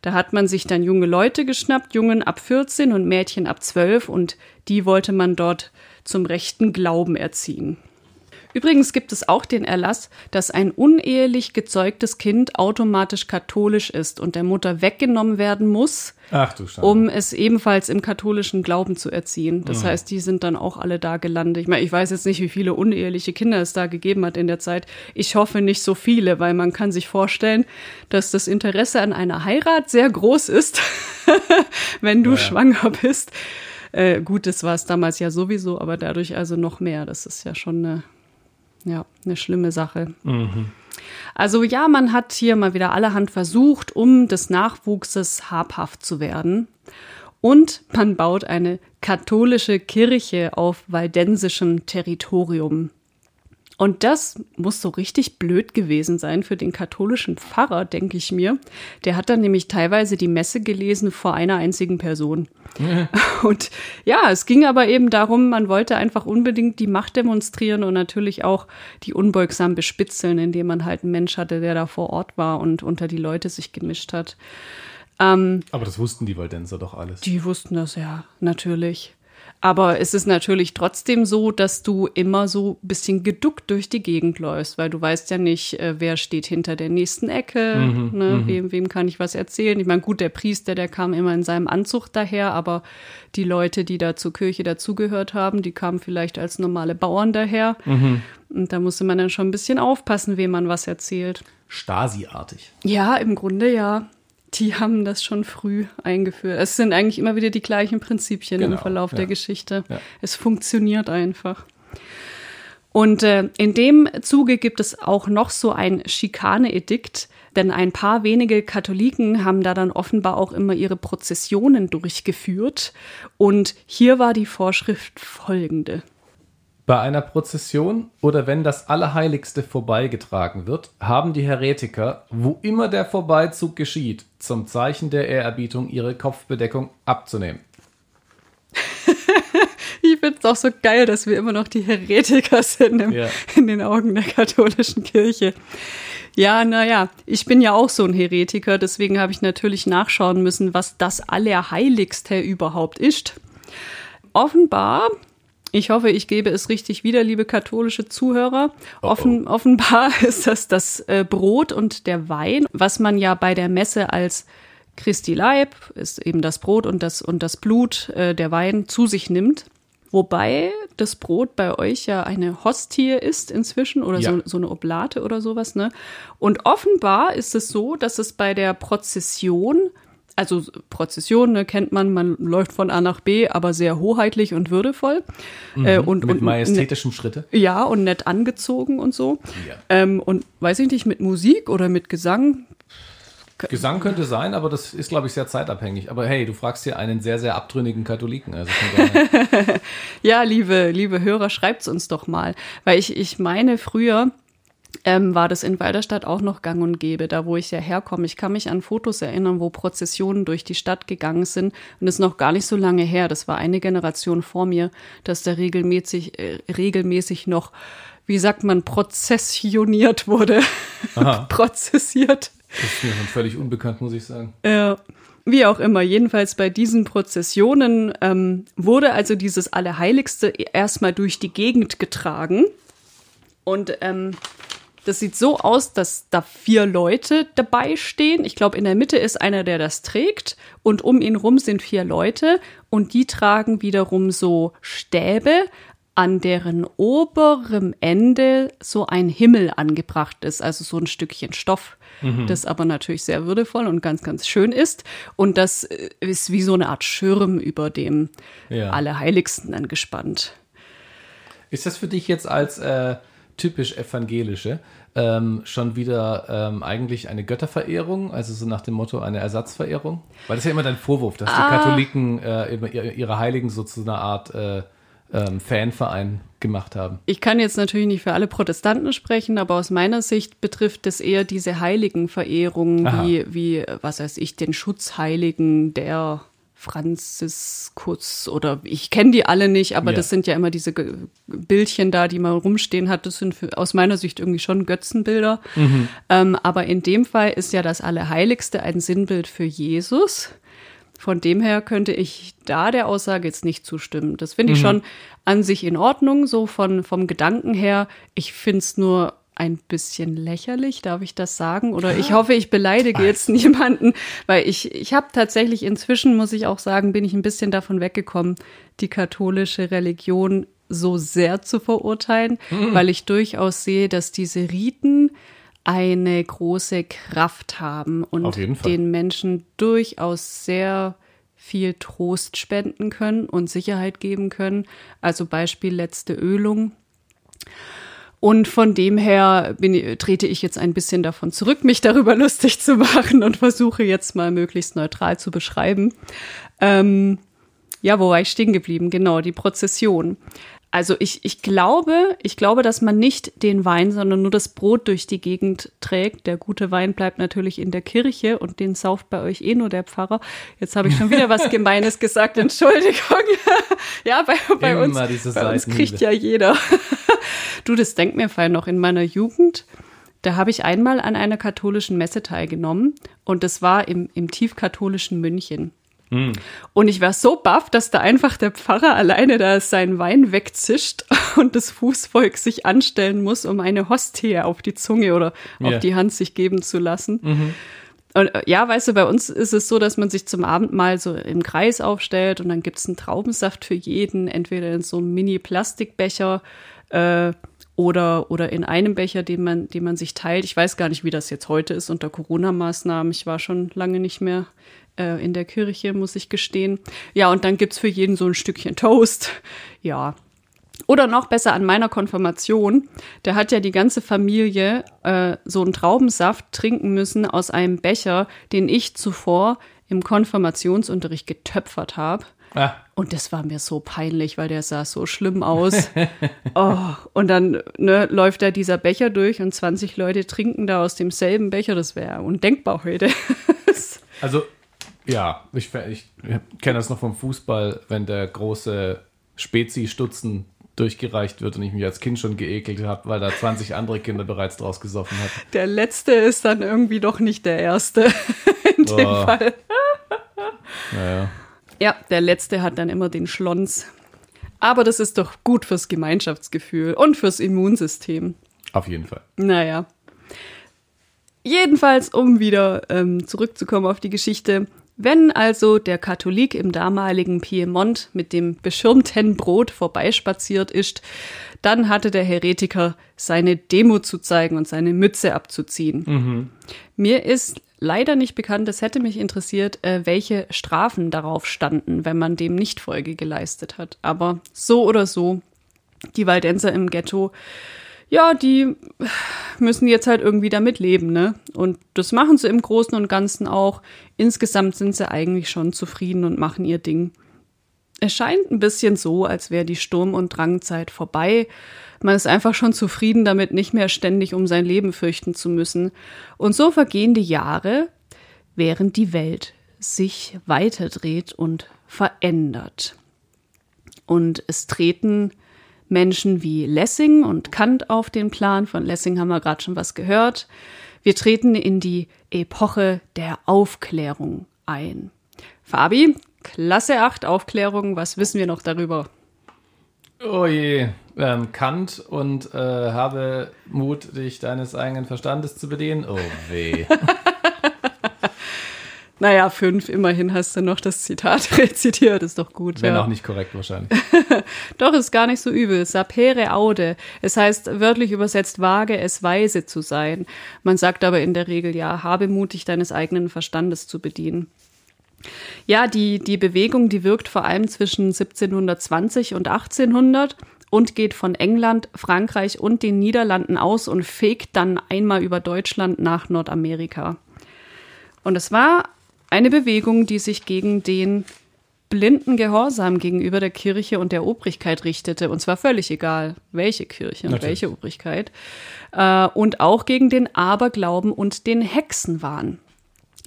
Da hat man sich dann junge Leute geschnappt, Jungen ab 14 und Mädchen ab 12 und die wollte man dort zum rechten Glauben erziehen. Übrigens gibt es auch den Erlass, dass ein unehelich gezeugtes Kind automatisch katholisch ist und der Mutter weggenommen werden muss, um es ebenfalls im katholischen Glauben zu erziehen. Das mhm. heißt, die sind dann auch alle da gelandet. Ich meine, ich weiß jetzt nicht, wie viele uneheliche Kinder es da gegeben hat in der Zeit. Ich hoffe nicht so viele, weil man kann sich vorstellen, dass das Interesse an einer Heirat sehr groß ist, wenn du ja. schwanger bist. Äh, gut, das war es damals ja sowieso, aber dadurch also noch mehr. Das ist ja schon eine ja, eine schlimme Sache. Mhm. Also ja, man hat hier mal wieder allerhand versucht, um des Nachwuchses habhaft zu werden. Und man baut eine katholische Kirche auf waldensischem Territorium. Und das muss so richtig blöd gewesen sein für den katholischen Pfarrer, denke ich mir. Der hat dann nämlich teilweise die Messe gelesen vor einer einzigen Person. Ja. Und ja, es ging aber eben darum, man wollte einfach unbedingt die Macht demonstrieren und natürlich auch die unbeugsam bespitzeln, indem man halt einen Mensch hatte, der da vor Ort war und unter die Leute sich gemischt hat. Ähm, Aber das wussten die Waldenser doch alles. die wussten das ja, natürlich. Aber es ist natürlich trotzdem so, dass du immer so ein bisschen geduckt durch die Gegend läufst, weil du weißt ja nicht, äh, wer steht hinter der nächsten Ecke, ne? wem, wem kann ich was erzählen. Ich meine, gut, der Priester, der kam immer in seinem Anzug daher, aber die Leute, die da zur Kirche dazugehört haben, die kamen vielleicht als normale Bauern daher. Und da musste man dann schon ein bisschen aufpassen, wem man was erzählt. Stasi-artig. Ja, im Grunde ja. Die haben das schon früh eingeführt. Es sind eigentlich immer wieder die gleichen Prinzipien Genau, im Verlauf der ja. Geschichte. Ja. Es funktioniert einfach. Und äh, in dem Zuge gibt es auch noch so ein Schikane-Edikt, denn ein paar wenige Katholiken haben da dann offenbar auch immer ihre Prozessionen durchgeführt. Und hier war die Vorschrift folgende. Bei einer Prozession oder wenn das Allerheiligste vorbeigetragen wird, haben die Heretiker, wo immer der Vorbeizug geschieht, zum Zeichen der Ehrerbietung ihre Kopfbedeckung abzunehmen. Ich finde es auch so geil, dass wir immer noch die Heretiker sind im, Ja. in den Augen der katholischen Kirche. Ja, naja, ich bin ja auch so ein Heretiker, deswegen habe ich natürlich nachschauen müssen, was das Allerheiligste überhaupt ist. Offenbar, ich hoffe, ich gebe es richtig wieder, liebe katholische Zuhörer, offen, offenbar ist das das äh, Brot und der Wein, was man ja bei der Messe als Christi Leib, ist eben das Brot und das, und das Blut, äh, der Wein, zu sich nimmt. Wobei das Brot bei euch ja eine Hostie ist inzwischen oder Ja. so, so eine Oblate oder sowas, ne? Und offenbar ist es so, dass es bei der Prozession, also Prozession, ne, kennt man, man läuft von A nach B, aber sehr hoheitlich und würdevoll. äh, und, Mit und, majestätischem Schritte. ja, und nett angezogen und so. Ja. Ähm, und weiß ich nicht, mit Musik oder mit Gesang. Gesang könnte sein, aber das ist, glaube ich, sehr zeitabhängig. Aber hey, du fragst hier einen sehr, sehr abtrünnigen Katholiken. Also Ja, liebe, liebe Hörer, schreibt's uns doch mal. Weil ich, ich meine, früher ähm, war das in Walderstadt auch noch gang und gäbe, da wo ich ja herkomme. Ich kann mich an Fotos erinnern, wo Prozessionen durch die Stadt gegangen sind. Und das ist noch gar nicht so lange her. Das war eine Generation vor mir, dass da regelmäßig, äh, regelmäßig noch, wie sagt man, prozessioniert wurde. Prozessiert. das ist mir schon völlig unbekannt, muss ich sagen. Ja, wie auch immer, jedenfalls bei diesen Prozessionen ähm, wurde also dieses Allerheiligste erstmal durch die Gegend getragen. Und ähm, das sieht so aus, dass da vier Leute dabei stehen. Ich glaube, in der Mitte ist einer, der das trägt. Und um ihn rum sind vier Leute. Und die tragen wiederum so Stäbe, an deren oberem Ende so ein Himmel angebracht ist. Also so ein Stückchen Stoff, das aber natürlich sehr würdevoll und ganz, ganz schön ist. Und das äh, ist wie so eine Art Schirm über dem Ja. Allerheiligsten dann gespannt. Ist das für dich jetzt als äh, typisch evangelische ähm, schon wieder ähm, eigentlich eine Götterverehrung, also so nach dem Motto eine Ersatzverehrung? Weil das ist ja immer dein Vorwurf, dass die Katholiken äh, ihre, ihre Heiligen so zu einer Art äh, ähm, Fanverein gemacht haben. Ich kann jetzt natürlich nicht für alle Protestanten sprechen, aber aus meiner Sicht betrifft es eher diese Heiligenverehrung, Aha. wie, wie, was weiß ich, den Schutzheiligen der Franziskus oder ich kenne die alle nicht, aber Ja. das sind ja immer diese Ge- Bildchen da, die man rumstehen hat. Das sind für, aus meiner Sicht irgendwie schon Götzenbilder. Ähm, aber in dem Fall ist ja das Allerheiligste ein Sinnbild für Jesus. Von dem her könnte ich da der Aussage jetzt nicht zustimmen. Das finde ich schon an sich in Ordnung, so von, vom Gedanken her. Ich finde es nur ein bisschen lächerlich, darf ich das sagen? Oder ich hoffe, ich beleidige jetzt niemanden, weil ich, ich habe tatsächlich inzwischen, muss ich auch sagen, bin ich ein bisschen davon weggekommen, die katholische Religion so sehr zu verurteilen, weil ich durchaus sehe, dass diese Riten eine große Kraft haben und den Menschen durchaus sehr viel Trost spenden können und Sicherheit geben können. Also Beispiel letzte Ölung. Und von dem her bin, trete ich jetzt ein bisschen davon zurück, mich darüber lustig zu machen und versuche jetzt mal möglichst neutral zu beschreiben. Ähm, ja, wo war ich stehen geblieben? Genau, die Prozession. Also ich, ich glaube, ich glaube, dass man nicht den Wein, sondern nur das Brot durch die Gegend trägt. Der gute Wein bleibt natürlich in der Kirche und den sauft bei euch eh nur der Pfarrer. Jetzt habe ich schon wieder was Gemeines gesagt, Entschuldigung. ja, bei, bei uns, bei uns kriegt ja jeder. du, das Denkmierfall noch in meiner Jugend. Da habe ich einmal an einer katholischen Messe teilgenommen und das war im, im tiefkatholischen München. Hm. Und ich war so baff, dass da einfach der Pfarrer alleine da seinen Wein wegzischt und das Fußvolk sich anstellen muss, um eine Hostie auf die Zunge oder Ja. auf die Hand sich geben zu lassen. Und äh, ja, weißt du, bei uns ist es so, dass man sich zum Abendmahl so im Kreis aufstellt und dann gibt's einen Traubensaft für jeden, entweder in so einem Mini-Plastikbecher äh, oder, oder in einem Becher, den man, den man sich teilt. Ich weiß gar nicht, wie das jetzt heute ist unter Corona-Maßnahmen. Ich war schon lange nicht mehr äh, in der Kirche, muss ich gestehen. Ja, und dann gibt's für jeden so ein Stückchen Toast. Ja, oder noch besser an meiner Konfirmation, da hat ja die ganze Familie äh, so einen Traubensaft trinken müssen aus einem Becher, den ich zuvor im Konfirmationsunterricht getöpfert habe. Ah, Und das war mir so peinlich, weil der sah so schlimm aus. oh, und dann ne, läuft da dieser Becher durch und 20 Leute trinken da aus demselben Becher. Das wäre undenkbar heute. also, ja, ich, ich kenne das noch vom Fußball, wenn der große Spezi-Stutzen durchgereicht wird und ich mich als Kind schon geekelt habe, weil da 20 andere Kinder bereits draus gesoffen hatten. Der letzte ist dann irgendwie doch nicht der erste in dem Oh. Fall. Naja. Ja, der letzte hat dann immer den Schlons. Aber das ist doch gut fürs Gemeinschaftsgefühl und fürs Immunsystem. Auf jeden Fall. Naja. Jedenfalls, um wieder ähm, zurückzukommen auf die Geschichte. Wenn also der Katholik im damaligen Piemont mit dem beschirmten Brot vorbeispaziert ist, dann hatte der Heretiker seine Demo zu zeigen und seine Mütze abzuziehen. Mir ist leider nicht bekannt, es hätte mich interessiert, äh, welche Strafen darauf standen, wenn man dem nicht Folge geleistet hat. Aber so oder so, die Waldenser im Ghetto, ja, die müssen jetzt halt irgendwie damit leben, ne? Und das machen sie im Großen und Ganzen auch. Insgesamt sind sie eigentlich schon zufrieden und machen ihr Ding. Es scheint ein bisschen so, als wäre die Sturm- und Drangzeit vorbei. Man ist einfach schon zufrieden damit, nicht mehr ständig um sein Leben fürchten zu müssen. Und so vergehen die Jahre, während die Welt sich weiterdreht und verändert. Und es treten Menschen wie Lessing und Kant auf den Plan. Von Lessing haben wir gerade schon was gehört. Wir treten in die Epoche der Aufklärung ein. Fabi, Klasse 8 Aufklärung, was wissen wir noch darüber? Oh je, ähm, Kant und äh, habe Mut, dich deines eigenen Verstandes zu bedienen. Oh weh. Naja, fünf, immerhin hast du noch das Zitat rezitiert, ist doch gut. Wenn ja. auch nicht korrekt wahrscheinlich. Doch, ist gar nicht so übel. Sapere aude. Es heißt wörtlich übersetzt, wage es weise zu sein. Man sagt aber in der Regel ja, habe mutig deines eigenen Verstandes zu bedienen. Ja, die, die Bewegung, die wirkt vor allem zwischen 1720 und 1800 und geht von England, Frankreich und den Niederlanden aus und fegt dann einmal über Deutschland nach Nordamerika. Und es war eine Bewegung, die sich gegen den blinden Gehorsam gegenüber der Kirche und der Obrigkeit richtete. Und zwar völlig egal, welche Kirche und Natürlich. welche Obrigkeit. Äh, und auch gegen den Aberglauben und den Hexenwahn.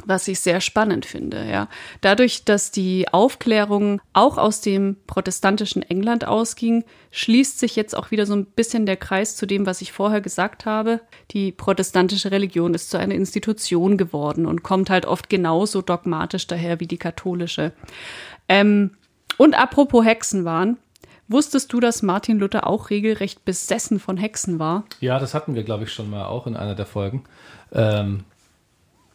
Was ich sehr spannend finde, ja. Dadurch, dass die Aufklärung auch aus dem protestantischen England ausging, schließt sich jetzt auch wieder so ein bisschen der Kreis zu dem, was ich vorher gesagt habe. Die protestantische Religion ist zu einer Institution geworden und kommt halt oft genauso dogmatisch daher wie die katholische. Ähm, und apropos Hexenwahn, wusstest du, dass Martin Luther auch regelrecht besessen von Hexen war? Ja, das hatten wir, glaube ich, schon mal auch in einer der Folgen. Ähm,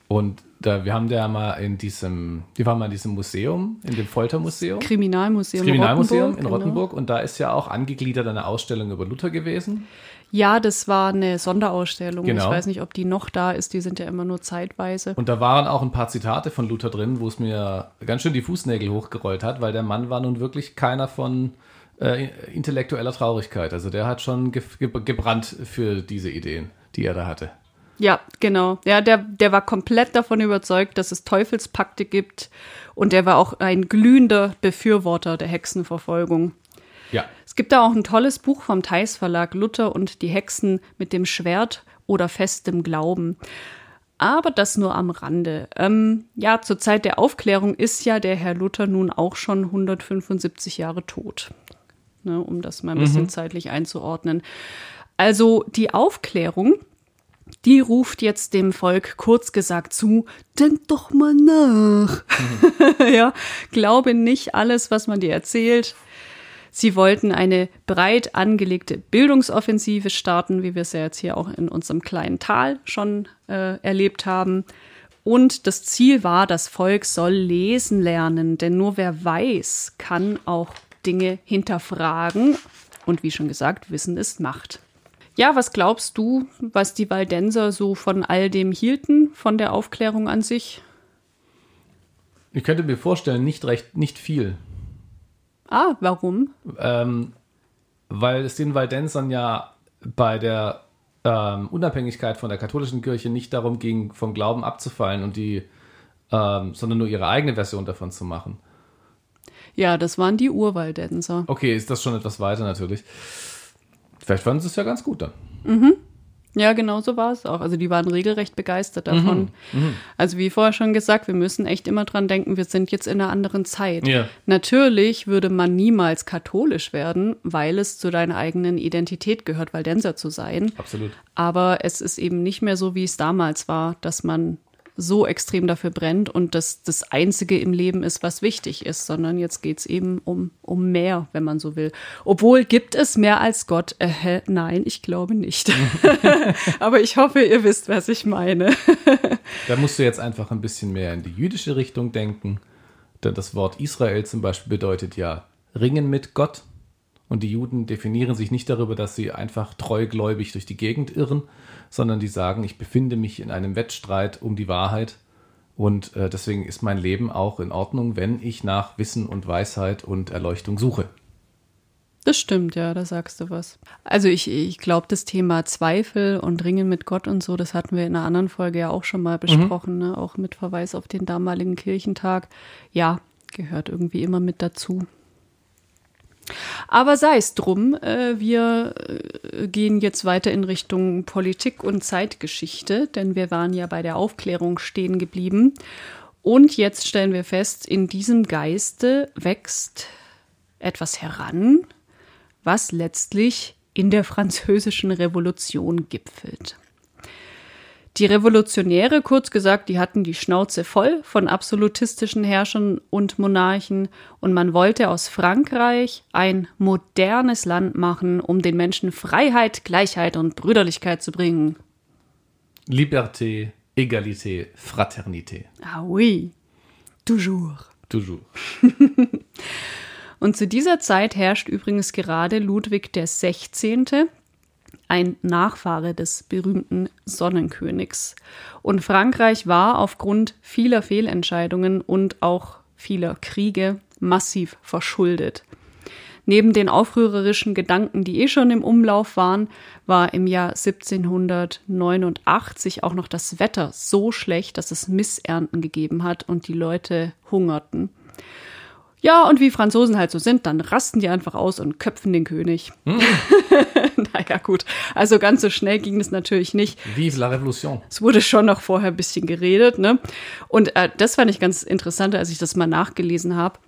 und da, wir haben ja mal in diesem, wir waren mal in diesem Museum, in dem Foltermuseum. Kriminalmuseum, Kriminalmuseum Rottenburg, in genau. Rottenburg und da ist ja auch angegliedert eine Ausstellung über Luther gewesen. Ja, das war eine Sonderausstellung. Genau. Ich weiß nicht, ob die noch da ist. Die sind ja immer nur zeitweise. Und da waren auch ein paar Zitate von Luther drin, wo es mir ganz schön die Fußnägel hochgerollt hat, weil der Mann war nun wirklich keiner von äh, intellektueller Traurigkeit. Also der hat schon ge ge gebrannt für diese Ideen, die er da hatte. Ja, genau. Ja, der, der war komplett davon überzeugt, dass es Teufelspakte gibt. Und der war auch ein glühender Befürworter der Hexenverfolgung. Ja, Es gibt da auch ein tolles Buch vom Theis Verlag, Luther und die Hexen mit dem Schwert oder festem Glauben. Aber das nur am Rande. Ähm, ja, zur Zeit der Aufklärung ist ja der Herr Luther nun auch schon 175 Jahre tot. Ne, um das mal ein bisschen zeitlich einzuordnen. Also die Aufklärung, die ruft jetzt dem Volk kurz gesagt zu, denk doch mal nach. Mhm. ja, glaube nicht alles, was man dir erzählt. Sie wollten eine breit angelegte Bildungsoffensive starten, wie wir es ja jetzt hier auch in unserem kleinen Tal schon äh, erlebt haben. Und das Ziel war, das Volk soll lesen lernen, denn nur wer weiß, kann auch Dinge hinterfragen. Und wie schon gesagt, Wissen ist Macht. Ja, was glaubst du, was die Waldenser so von all dem hielten, von der Aufklärung an sich? Ich könnte mir vorstellen, nicht recht, nicht viel. Ah, warum? Ähm, weil es den Waldensern ja bei der ähm, Unabhängigkeit von der katholischen Kirche nicht darum ging, vom Glauben abzufallen und die, ähm, sondern nur ihre eigene Version davon zu machen. Ja, das waren die Urwaldenser. Okay, ist das schon etwas weiter natürlich. Vielleicht fanden sie es ja ganz gut dann. Mhm. Ja, genau so war es auch. Also die waren regelrecht begeistert davon. Mhm. Mhm. Also wie vorher schon gesagt, wir müssen echt immer dran denken, wir sind jetzt in einer anderen Zeit. Ja. Natürlich würde man niemals katholisch werden, weil es zu deiner eigenen Identität gehört, Waldenser zu sein. Absolut. Aber es ist eben nicht mehr so, wie es damals war, dass man so extrem dafür brennt und das das Einzige im Leben ist, was wichtig ist, sondern jetzt geht es eben um, um mehr, wenn man so will. Obwohl, gibt es mehr als Gott? Äh, nein, ich glaube nicht. Aber ich hoffe, ihr wisst, was ich meine. da musst du jetzt einfach ein bisschen mehr in die jüdische Richtung denken. Denn das Wort Israel zum Beispiel bedeutet ja ringen mit Gott. Und die Juden definieren sich nicht darüber, dass sie einfach treugläubig durch die Gegend irren, sondern die sagen, ich befinde mich in einem Wettstreit um die Wahrheit und äh, deswegen ist mein Leben auch in Ordnung, wenn ich nach Wissen und Weisheit und Erleuchtung suche. Das stimmt, ja, da sagst du was. Also ich, ich glaube, das Thema Zweifel und Ringen mit Gott und so, das hatten wir in einer anderen Folge ja auch schon mal besprochen, mhm. ne? auch mit Verweis auf den damaligen Kirchentag. Ja, gehört irgendwie immer mit dazu. Aber sei es drum, äh, wir äh, gehen jetzt weiter in Richtung Politik und Zeitgeschichte, denn wir waren ja bei der Aufklärung stehen geblieben. Und jetzt stellen wir fest, in diesem Geiste wächst etwas heran, was letztlich in der französischen Revolution gipfelt. Die Revolutionäre, kurz gesagt, die hatten die Schnauze voll von absolutistischen Herrschern und Monarchen und man wollte aus Frankreich ein modernes Land machen, um den Menschen Freiheit, Gleichheit und Brüderlichkeit zu bringen. Liberté, Egalité, Fraternité. Ah oui, toujours. Toujours. und zu dieser Zeit herrscht übrigens gerade Ludwig XVI., ein Nachfahre des berühmten Sonnenkönigs. Und Frankreich war aufgrund vieler Fehlentscheidungen und auch vieler Kriege massiv verschuldet. Neben den aufrührerischen Gedanken, die eh schon im Umlauf waren, war im Jahr 1789 auch noch das Wetter so schlecht, dass es Missernten gegeben hat und die Leute hungerten. Ja, und wie Franzosen halt so sind, dann rasten die einfach aus und köpfen den König. Hm. naja, gut. Also ganz so schnell ging es natürlich nicht. Vive la Revolution. Es wurde schon noch vorher ein bisschen geredet, ne? Und äh, das fand ich ganz interessant, als ich das mal nachgelesen habe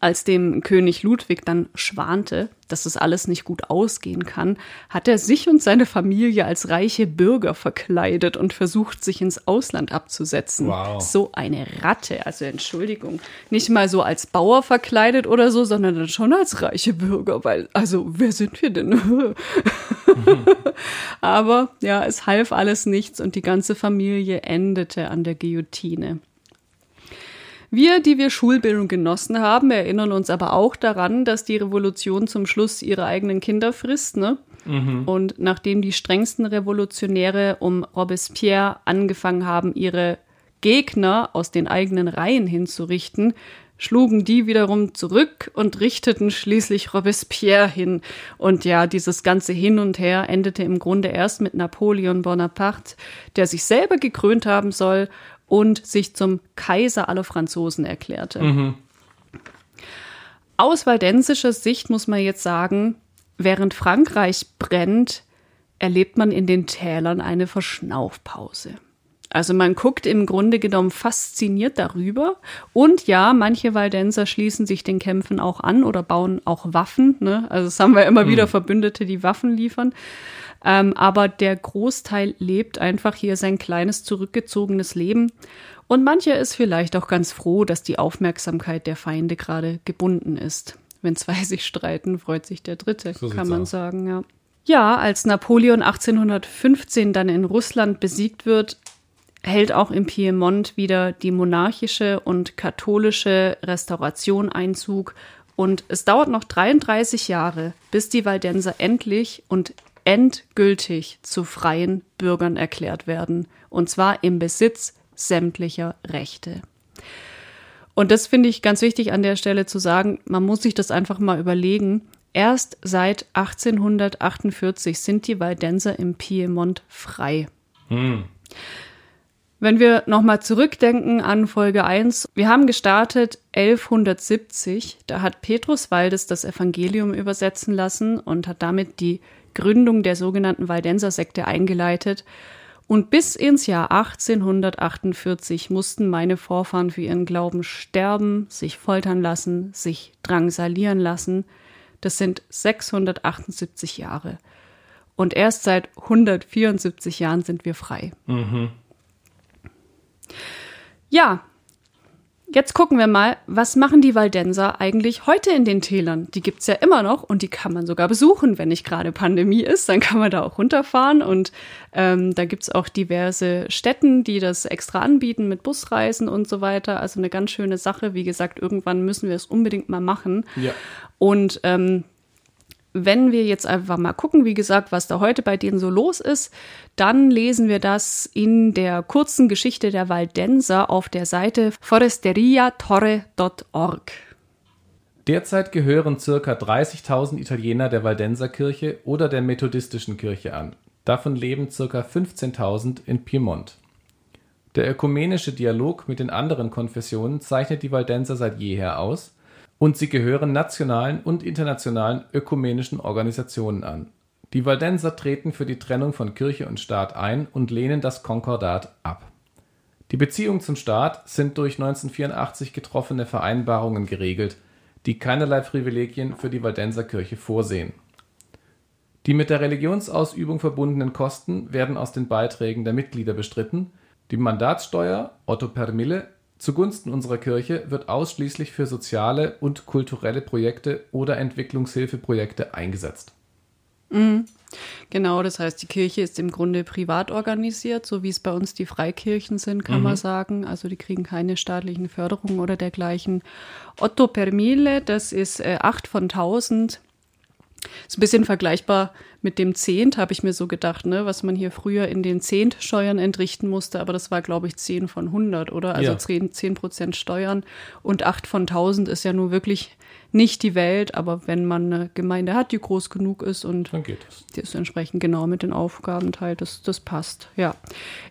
als dem König Ludwig dann schwante, dass das alles nicht gut ausgehen kann, hat er sich und seine Familie als reiche Bürger verkleidet und versucht, sich ins Ausland abzusetzen. Wow. So eine Ratte, also Entschuldigung. Nicht mal so als Bauer verkleidet oder so, sondern dann schon als reiche Bürger, weil, also, wer sind wir denn? mhm. Aber ja, es half alles nichts und die ganze Familie endete an der Guillotine. Wir, die wir Schulbildung genossen haben, erinnern uns aber auch daran, dass die Revolution zum Schluss ihre eigenen Kinder frisst, ne? Mhm. Und nachdem die strengsten Revolutionäre um Robespierre angefangen haben, ihre Gegner aus den eigenen Reihen hinzurichten, schlugen die wiederum zurück und richteten schließlich Robespierre hin. Und ja, dieses ganze Hin und Her endete im Grunde erst mit Napoleon Bonaparte, der sich selber gekrönt haben soll und sich zum Kaiser aller Franzosen erklärte. Mhm. Aus waldensischer Sicht muss man jetzt sagen, während Frankreich brennt, erlebt man in den Tälern eine Verschnaufpause. Also man guckt im Grunde genommen fasziniert darüber. Und ja, manche Waldenser schließen sich den Kämpfen auch an oder bauen auch Waffen. Ne? Also das haben wir immer mhm. wieder Verbündete, die Waffen liefern. Ähm, aber der Großteil lebt einfach hier sein kleines, zurückgezogenes Leben. Und mancher ist vielleicht auch ganz froh, dass die Aufmerksamkeit der Feinde gerade gebunden ist. Wenn zwei sich streiten, freut sich der Dritte, so kann man aus. sagen, ja. Ja, als Napoleon 1815 dann in Russland besiegt wird, hält auch im Piemont wieder die monarchische und katholische Restauration Einzug. Und es dauert noch 33 Jahre, bis die Waldenser endlich und endgültig zu freien Bürgern erklärt werden. Und zwar im Besitz sämtlicher Rechte. Und das finde ich ganz wichtig an der Stelle zu sagen, man muss sich das einfach mal überlegen. Erst seit 1848 sind die Waldenser im Piemont frei. Hm. Wenn wir nochmal zurückdenken an Folge 1, wir haben gestartet 1170, da hat Petrus Waldes das Evangelium übersetzen lassen und hat damit die Gründung der sogenannten Waldenser-Sekte eingeleitet. Und bis ins Jahr 1848 mussten meine Vorfahren für ihren Glauben sterben, sich foltern lassen, sich drangsalieren lassen. Das sind 678 Jahre. Und erst seit 174 Jahren sind wir frei. Mhm. Ja, jetzt gucken wir mal, was machen die Waldenser eigentlich heute in den Tälern? Die gibt es ja immer noch und die kann man sogar besuchen, wenn nicht gerade Pandemie ist. Dann kann man da auch runterfahren und ähm, da es auch diverse Städten, die das extra anbieten mit Busreisen und so weiter. Also eine ganz schöne Sache. Wie gesagt, irgendwann müssen wir es unbedingt mal machen. Ja. Und ähm, wenn wir jetzt einfach mal gucken, wie gesagt, was da heute bei denen so los ist, dann lesen wir das in der kurzen Geschichte der Waldenser auf der Seite foresteriatorre.org. Derzeit gehören ca. 30.000 Italiener der Waldenserkirche oder der methodistischen Kirche an. Davon leben ca. 15.000 in Piemont. Der ökumenische Dialog mit den anderen Konfessionen zeichnet die Waldenser seit jeher aus und sie gehören nationalen und internationalen ökumenischen Organisationen an. Die Waldenser treten für die Trennung von Kirche und Staat ein und lehnen das Konkordat ab. Die Beziehungen zum Staat sind durch 1984 getroffene Vereinbarungen geregelt, die keinerlei Privilegien für die Waldenser Kirche vorsehen. Die mit der Religionsausübung verbundenen Kosten werden aus den Beiträgen der Mitglieder bestritten, die Mandatssteuer Otto per Mille Zugunsten unserer Kirche wird ausschließlich für soziale und kulturelle Projekte oder Entwicklungshilfeprojekte eingesetzt. Mhm. Genau, das heißt, die Kirche ist im Grunde privat organisiert, so wie es bei uns die Freikirchen sind, kann mhm. man sagen. Also die kriegen keine staatlichen Förderungen oder dergleichen. Otto per Mille, das ist äh, 8 von 1000 ist ein bisschen vergleichbar mit dem Zehnt, habe ich mir so gedacht, ne, was man hier früher in den Zehntsteuern entrichten musste, aber das war, glaube ich, 10 von 100, oder? Also ja. 10, 10 Prozent Steuern und 8 von 1000 ist ja nur wirklich nicht die Welt, aber wenn man eine Gemeinde hat, die groß genug ist und die ist entsprechend genau mit den Aufgaben teilt, das, das passt. Ja.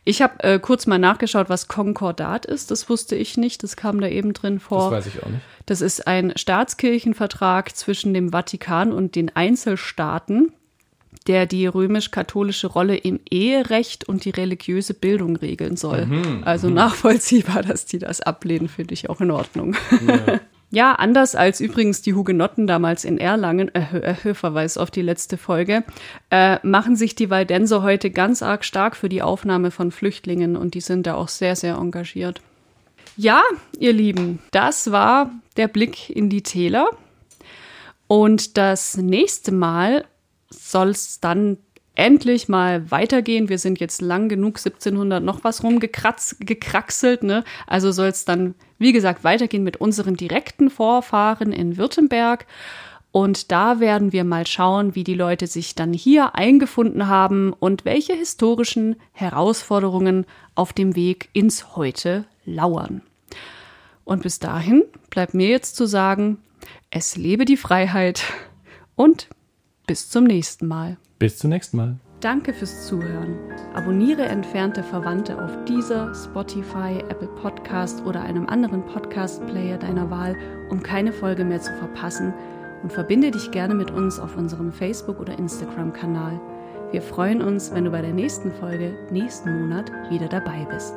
Ich habe äh, kurz mal nachgeschaut, was Konkordat ist. Das wusste ich nicht. Das kam da eben drin vor. Das weiß ich auch nicht. Das ist ein Staatskirchenvertrag zwischen dem Vatikan und den Einzelstaaten der die römisch-katholische Rolle im Eherecht und die religiöse Bildung regeln soll. Mhm, also mhm. nachvollziehbar, dass die das ablehnen, finde ich auch in Ordnung. Ja. Ja, anders als übrigens die Hugenotten damals in Erlangen, äh, äh, Verweis auf die letzte Folge, äh, machen sich die Waldenser heute ganz arg stark für die Aufnahme von Flüchtlingen und die sind da auch sehr, sehr engagiert. Ja, ihr Lieben, das war der Blick in die Täler. Und das nächste Mal soll es dann endlich mal weitergehen. Wir sind jetzt lang genug 1700 noch was rumgekraxelt, ne? Also soll es dann, wie gesagt, weitergehen mit unseren direkten Vorfahren in Württemberg. Und da werden wir mal schauen, wie die Leute sich dann hier eingefunden haben und welche historischen Herausforderungen auf dem Weg ins Heute lauern. Und bis dahin bleibt mir jetzt zu sagen, es lebe die Freiheit und bis zum nächsten Mal. Bis zum nächsten Mal. Danke fürs Zuhören. Abonniere entfernte Verwandte auf dieser, Spotify, Apple Podcast oder einem anderen Podcast-Player deiner Wahl, um keine Folge mehr zu verpassen und verbinde dich gerne mit uns auf unserem Facebook- oder Instagram-Kanal. Wir freuen uns, wenn du bei der nächsten Folge nächsten Monat wieder dabei bist.